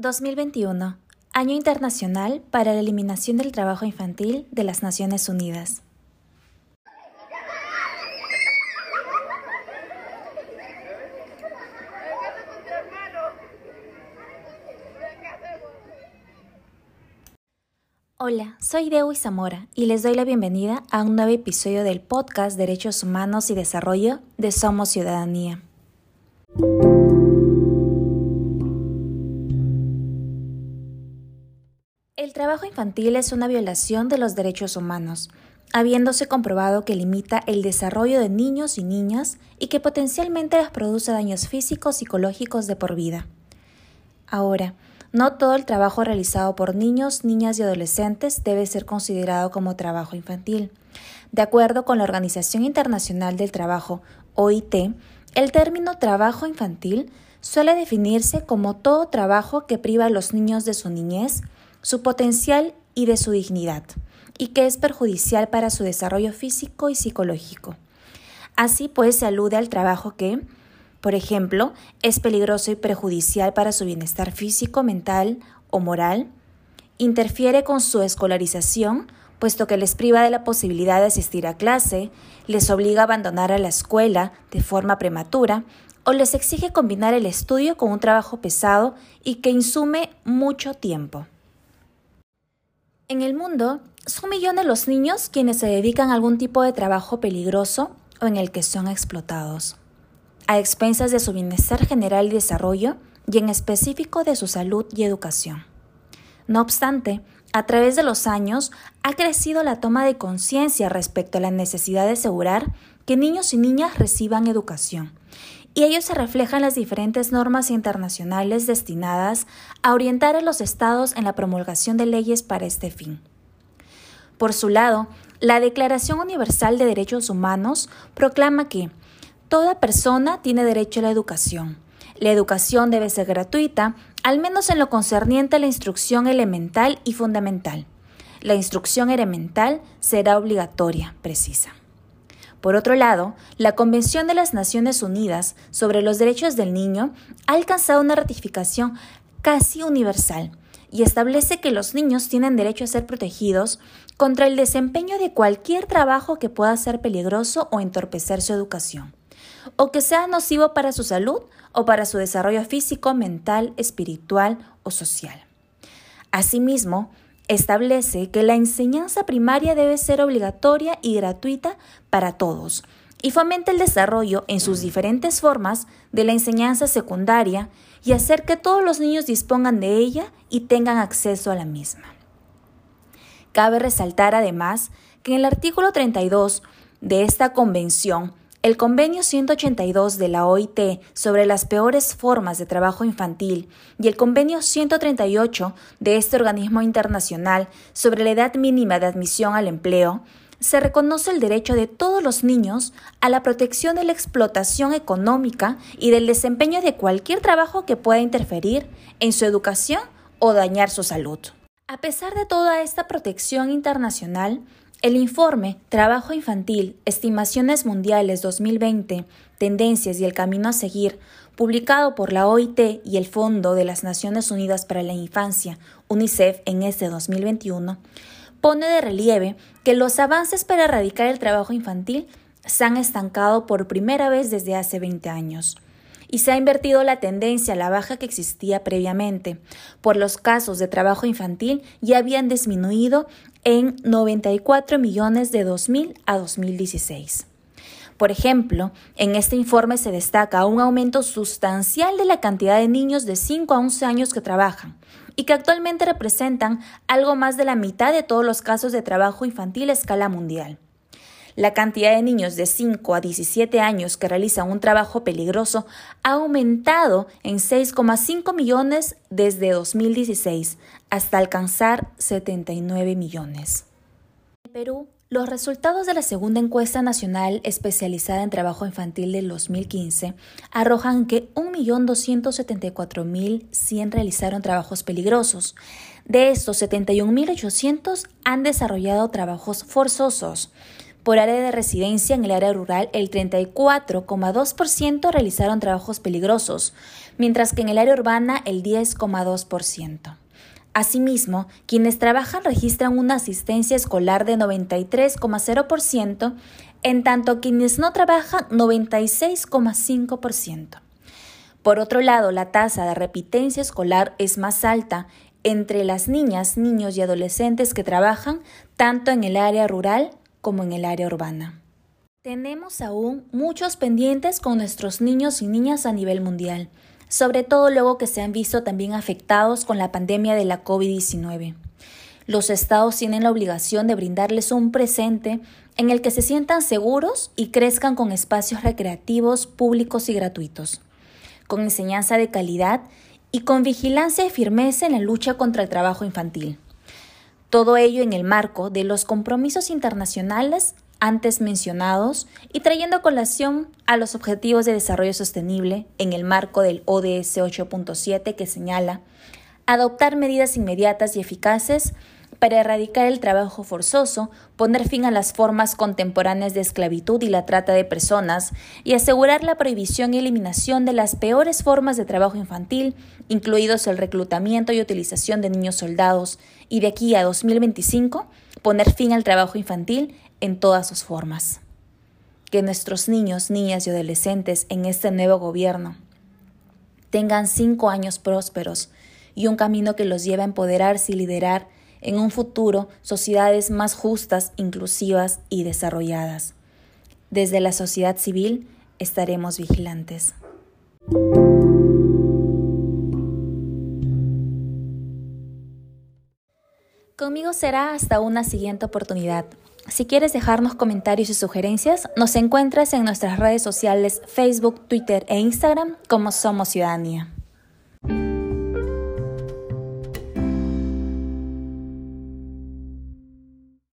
2021, Año Internacional para la Eliminación del Trabajo Infantil de las Naciones Unidas. Hola, soy Dewi Zamora y les doy la bienvenida a un nuevo episodio del podcast Derechos Humanos y Desarrollo de Somos Ciudadanía. Trabajo infantil es una violación de los derechos humanos, habiéndose comprobado que limita el desarrollo de niños y niñas y que potencialmente les produce daños físicos y psicológicos de por vida. Ahora, no todo el trabajo realizado por niños, niñas y adolescentes debe ser considerado como trabajo infantil. De acuerdo con la Organización Internacional del Trabajo, OIT, el término trabajo infantil suele definirse como todo trabajo que priva a los niños de su niñez, su potencial y de su dignidad, y que es perjudicial para su desarrollo físico y psicológico. Así pues, se alude al trabajo que, por ejemplo, es peligroso y perjudicial para su bienestar físico, mental o moral, interfiere con su escolarización, puesto que les priva de la posibilidad de asistir a clase, les obliga a abandonar a la escuela de forma prematura o les exige combinar el estudio con un trabajo pesado y que insume mucho tiempo. En el mundo, son millones los niños quienes se dedican a algún tipo de trabajo peligroso o en el que son explotados, a expensas de su bienestar general y desarrollo y en específico de su salud y educación. No obstante, a través de los años ha crecido la toma de conciencia respecto a la necesidad de asegurar que niños y niñas reciban educación y ello se refleja en las diferentes normas internacionales destinadas a orientar a los estados en la promulgación de leyes para este fin. Por su lado, la Declaración Universal de Derechos Humanos proclama que toda persona tiene derecho a la educación. La educación debe ser gratuita, al menos en lo concerniente a la instrucción elemental y fundamental. La instrucción elemental será obligatoria, precisa. Por otro lado, la Convención de las Naciones Unidas sobre los Derechos del Niño ha alcanzado una ratificación casi universal y establece que los niños tienen derecho a ser protegidos contra el desempeño de cualquier trabajo que pueda ser peligroso o entorpecer su educación, o que sea nocivo para su salud o para su desarrollo físico, mental, espiritual o social. Asimismo, establece que la enseñanza primaria debe ser obligatoria y gratuita para todos y fomenta el desarrollo en sus diferentes formas de la enseñanza secundaria y hacer que todos los niños dispongan de ella y tengan acceso a la misma. Cabe resaltar además que en el artículo 32 de esta convención el convenio 182 de la OIT sobre las peores formas de trabajo infantil y el convenio 138 de este organismo internacional sobre la edad mínima de admisión al empleo se reconoce el derecho de todos los niños a la protección de la explotación económica y del desempeño de cualquier trabajo que pueda interferir en su educación o dañar su salud. A pesar de toda esta protección internacional, el informe Trabajo Infantil, Estimaciones Mundiales 2020, Tendencias y el Camino a Seguir, publicado por la OIT y el Fondo de las Naciones Unidas para la Infancia, UNICEF, en este 2021, pone de relieve que los avances para erradicar el trabajo infantil se han estancado por primera vez desde hace 20 años y se ha invertido la tendencia a la baja que existía previamente, por los casos de trabajo infantil ya habían disminuido en 94 millones de 2000 a 2016. Por ejemplo, en este informe se destaca un aumento sustancial de la cantidad de niños de 5 a 11 años que trabajan y que actualmente representan algo más de la mitad de todos los casos de trabajo infantil a escala mundial. La cantidad de niños de 5 a 17 años que realizan un trabajo peligroso ha aumentado en 6,5 millones desde 2016 hasta alcanzar 79 millones. En Perú, los resultados de la segunda encuesta nacional especializada en trabajo infantil del 2015 arrojan que 1.274.100 realizaron trabajos peligrosos. De estos, 71.800 han desarrollado trabajos forzosos Por área de residencia en el área rural, el 34,2% realizaron trabajos peligrosos, mientras que en el área urbana el 10,2%. Asimismo, quienes trabajan registran una asistencia escolar de 93,0%, en tanto quienes no trabajan 96,5%. Por otro lado, la tasa de repitencia escolar es más alta entre las niñas, niños y adolescentes que trabajan tanto en el área rural como en el área urbana. Tenemos aún muchos pendientes con nuestros niños y niñas a nivel mundial, sobre todo luego que se han visto también afectados con la pandemia de la COVID-19. Los estados tienen la obligación de brindarles un presente en el que se sientan seguros y crezcan con espacios recreativos públicos y gratuitos con enseñanza de calidad y con vigilancia y firmeza en la lucha contra el trabajo infantil. Todo ello en el marco de los compromisos internacionales antes mencionados y trayendo colación a los Objetivos de Desarrollo Sostenible en el marco del ODS 8.7 que señala adoptar medidas inmediatas y eficaces para erradicar el trabajo forzoso, poner fin a las formas contemporáneas de esclavitud y la trata de personas, y asegurar la prohibición y eliminación de las peores formas de trabajo infantil, incluidos el reclutamiento y utilización de niños soldados, y de aquí a 2025, poner fin al trabajo infantil en todas sus formas. Que nuestros niños, niñas y adolescentes en este nuevo gobierno tengan cinco años prósperos y un camino que los lleve a empoderarse y liderar en un futuro sociedades más justas, inclusivas y desarrolladas. Desde la sociedad civil estaremos vigilantes. Conmigo será hasta una siguiente oportunidad. Si quieres dejarnos comentarios y sugerencias, nos encuentras en nuestras redes sociales Facebook, Twitter e Instagram como Somos Ciudadanía.